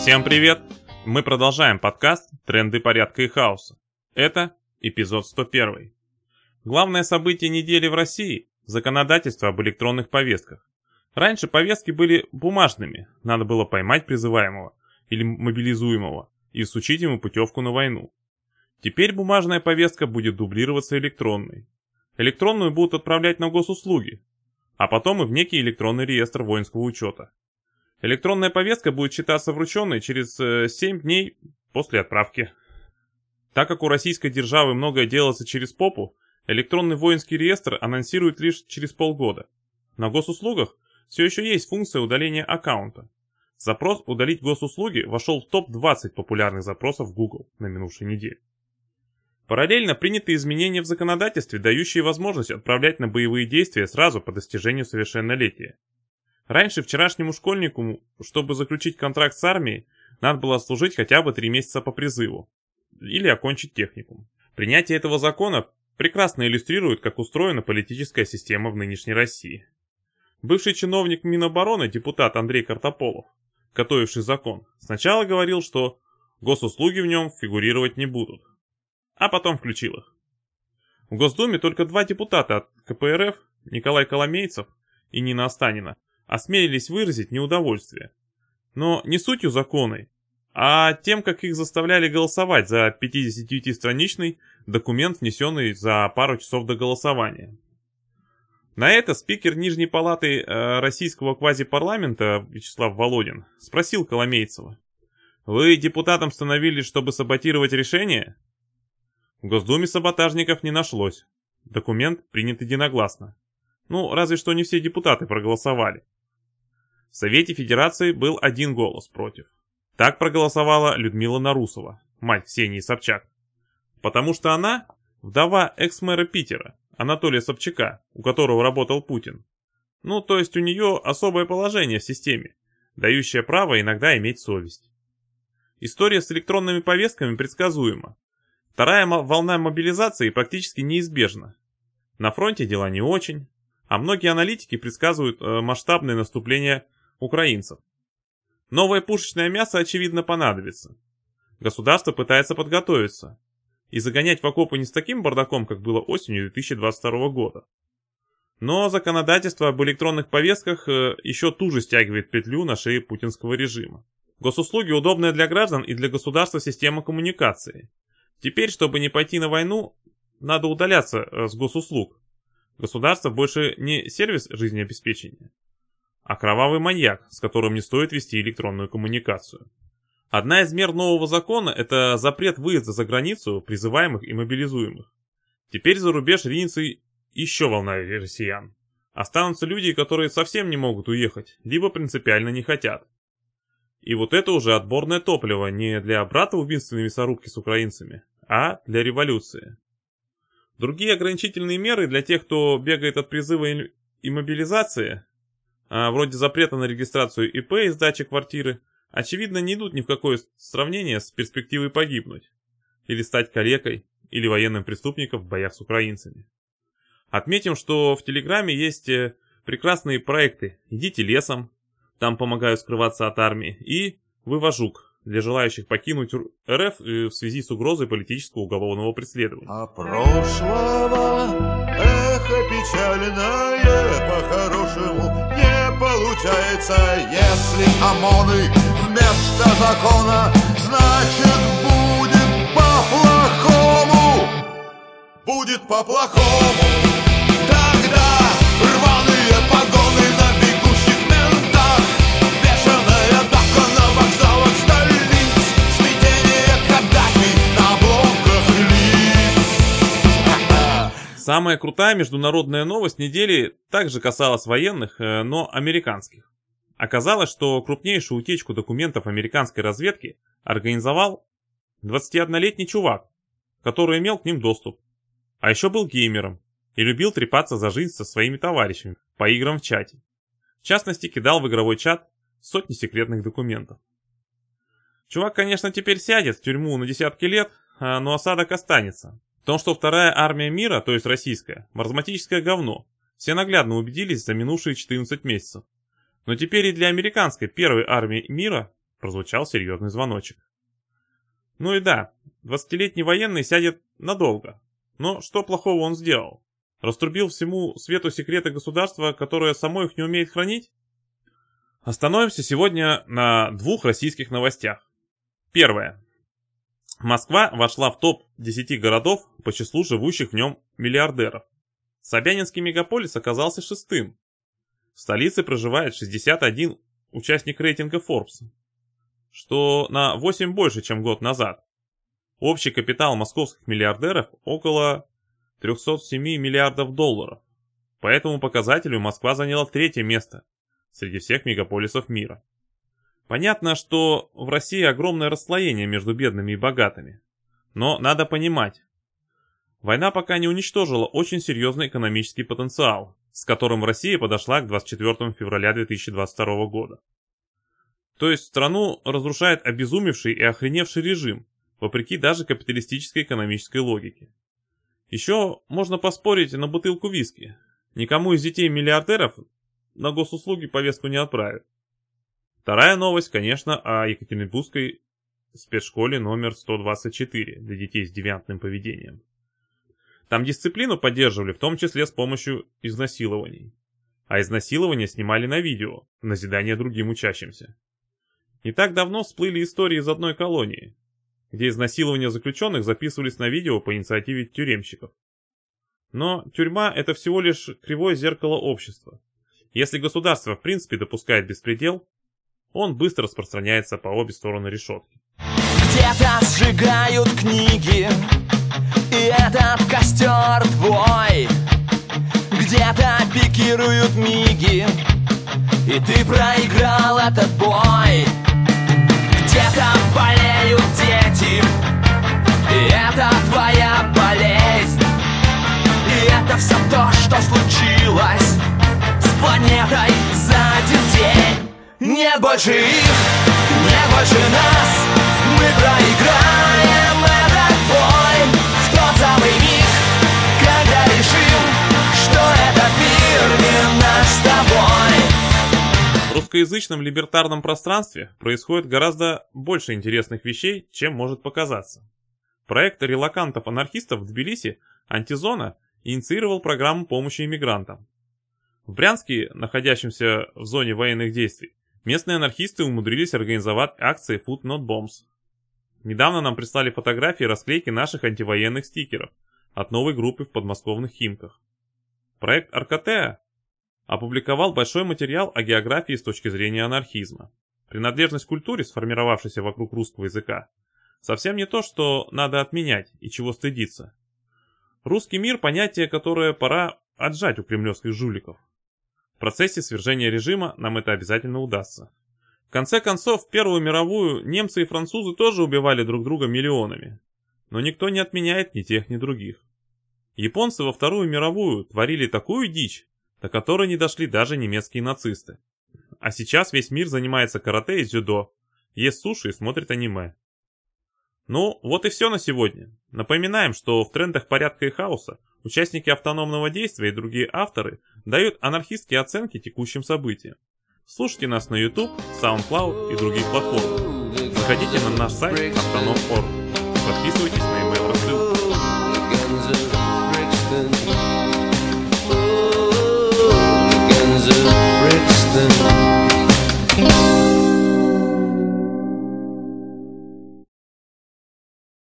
Всем привет! Мы продолжаем подкаст «Тренды порядка и хаоса». Это эпизод 101. Главное событие недели в России – законодательство об электронных повестках. Раньше повестки были бумажными, надо было поймать призываемого или мобилизуемого и всучить ему путевку на войну. Теперь бумажная повестка будет дублироваться электронной. Электронную будут отправлять на госуслуги, а потом и в некий электронный реестр воинского учета. Электронная повестка будет считаться врученной через 7 э, дней после отправки. Так как у российской державы многое делается через попу, электронный воинский реестр анонсирует лишь через полгода. На госуслугах все еще есть функция удаления аккаунта. Запрос «Удалить госуслуги» вошел в топ-20 популярных запросов Google на минувшей неделе. Параллельно приняты изменения в законодательстве, дающие возможность отправлять на боевые действия сразу по достижению совершеннолетия. Раньше вчерашнему школьнику, чтобы заключить контракт с армией, надо было служить хотя бы три месяца по призыву. Или окончить техникум. Принятие этого закона прекрасно иллюстрирует, как устроена политическая система в нынешней России. Бывший чиновник Минобороны, депутат Андрей Картополов, готовивший закон, сначала говорил, что госуслуги в нем фигурировать не будут. А потом включил их. В Госдуме только два депутата от КПРФ, Николай Коломейцев и Нина Останина, осмелились выразить неудовольствие. Но не сутью законой, а тем, как их заставляли голосовать за 59-страничный документ, внесенный за пару часов до голосования. На это спикер Нижней палаты э, российского квазипарламента Вячеслав Володин спросил Коломейцева. «Вы депутатом становились, чтобы саботировать решение?» В Госдуме саботажников не нашлось. Документ принят единогласно. Ну, разве что не все депутаты проголосовали. В Совете Федерации был один голос против. Так проголосовала Людмила Нарусова, мать Ксении Собчак. Потому что она вдова экс-мэра Питера, Анатолия Собчака, у которого работал Путин. Ну, то есть у нее особое положение в системе, дающее право иногда иметь совесть. История с электронными повестками предсказуема. Вторая волна мобилизации практически неизбежна. На фронте дела не очень, а многие аналитики предсказывают э, масштабное наступление украинцев. Новое пушечное мясо, очевидно, понадобится. Государство пытается подготовиться и загонять в окопы не с таким бардаком, как было осенью 2022 года. Но законодательство об электронных повестках э, еще туже стягивает петлю на шее путинского режима. Госуслуги удобная для граждан и для государства система коммуникации. Теперь, чтобы не пойти на войну, надо удаляться э, с госуслуг. Государство больше не сервис жизнеобеспечения, а кровавый маньяк, с которым не стоит вести электронную коммуникацию. Одна из мер нового закона – это запрет выезда за границу призываемых и мобилизуемых. Теперь за рубеж ринется еще волна россиян. Останутся люди, которые совсем не могут уехать, либо принципиально не хотят. И вот это уже отборное топливо не для брата убийственной мясорубки с украинцами, а для революции. Другие ограничительные меры для тех, кто бегает от призыва и мобилизации, а, вроде запрета на регистрацию ИП и сдачи квартиры, очевидно не идут ни в какое сравнение с перспективой погибнуть, или стать калекой, или военным преступником в боях с украинцами. Отметим, что в Телеграме есть э, прекрасные проекты. «Идите лесом», там помогают скрываться от армии, и «Вывожук» для желающих покинуть РФ э, в связи с угрозой политического уголовного преследования. А прошлого эхо не получается, если ОМОНы вместо закона, значит будет по-плохому, будет по-плохому. Самая крутая международная новость недели также касалась военных, э, но американских. Оказалось, что крупнейшую утечку документов американской разведки организовал 21-летний чувак, который имел к ним доступ. А еще был геймером и любил трепаться за жизнь со своими товарищами по играм в чате. В частности, кидал в игровой чат сотни секретных документов. Чувак, конечно, теперь сядет в тюрьму на десятки лет, а, но осадок останется. В том, что вторая армия мира, то есть российская, маразматическое говно, все наглядно убедились за минувшие 14 месяцев. Но теперь и для американской первой армии мира прозвучал серьезный звоночек. Ну и да, 20-летний военный сядет надолго. Но что плохого он сделал? Раструбил всему свету секреты государства, которое само их не умеет хранить? Остановимся сегодня на двух российских новостях. Первое. Москва вошла в топ-10 городов по числу живущих в нем миллиардеров. Собянинский мегаполис оказался шестым. В столице проживает 61 участник рейтинга Forbes, что на 8 больше, чем год назад. Общий капитал московских миллиардеров около 307 миллиардов долларов. По этому показателю Москва заняла третье место среди всех мегаполисов мира. Понятно, что в России огромное расслоение между бедными и богатыми. Но надо понимать, война пока не уничтожила очень серьезный экономический потенциал, с которым Россия подошла к 24 февраля 2022 года. То есть страну разрушает обезумевший и охреневший режим, вопреки даже капиталистической экономической логике. Еще можно поспорить на бутылку виски. Никому из детей миллиардеров на госуслуги повестку не отправят. Вторая новость, конечно, о Екатеринбургской спецшколе номер 124 для детей с девиантным поведением. Там дисциплину поддерживали, в том числе с помощью изнасилований. А изнасилования снимали на видео, в назидание другим учащимся. Не так давно всплыли истории из одной колонии где изнасилования заключенных записывались на видео по инициативе тюремщиков. Но тюрьма – это всего лишь кривое зеркало общества. Если государство в принципе допускает беспредел, он быстро распространяется по обе стороны решетки. Где-то сжигают книги, и этот костер твой. Где-то пикируют миги, и ты проиграл этот бой. Где-то болеют дети И это твоя болезнь И это все то, что случилось С планетой Нет больше их, нет больше нас Мы проиграем этот бой В тот самый миг, когда решим Что этот мир не наш с тобой в русскоязычном либертарном пространстве происходит гораздо больше интересных вещей, чем может показаться. Проект релакантов-анархистов в Тбилиси «Антизона» инициировал программу помощи иммигрантам. В Брянске, находящемся в зоне военных действий, местные анархисты умудрились организовать акции Food Not Bombs. Недавно нам прислали фотографии расклейки наших антивоенных стикеров от новой группы в подмосковных Химках. Проект Аркатеа опубликовал большой материал о географии с точки зрения анархизма. Принадлежность к культуре, сформировавшейся вокруг русского языка, совсем не то, что надо отменять и чего стыдиться. Русский мир – понятие, которое пора отжать у кремлевских жуликов. В процессе свержения режима нам это обязательно удастся. В конце концов, в Первую мировую немцы и французы тоже убивали друг друга миллионами. Но никто не отменяет ни тех, ни других. Японцы во Вторую мировую творили такую дичь, до которой не дошли даже немецкие нацисты. А сейчас весь мир занимается карате и дзюдо, ест суши и смотрит аниме. Ну, вот и все на сегодня. Напоминаем, что в трендах порядка и хаоса участники автономного действия и другие авторы дают анархистские оценки текущим событиям. Слушайте нас на YouTube, SoundCloud и других платформах. Заходите на наш сайт автоном.орг. Подписывайтесь на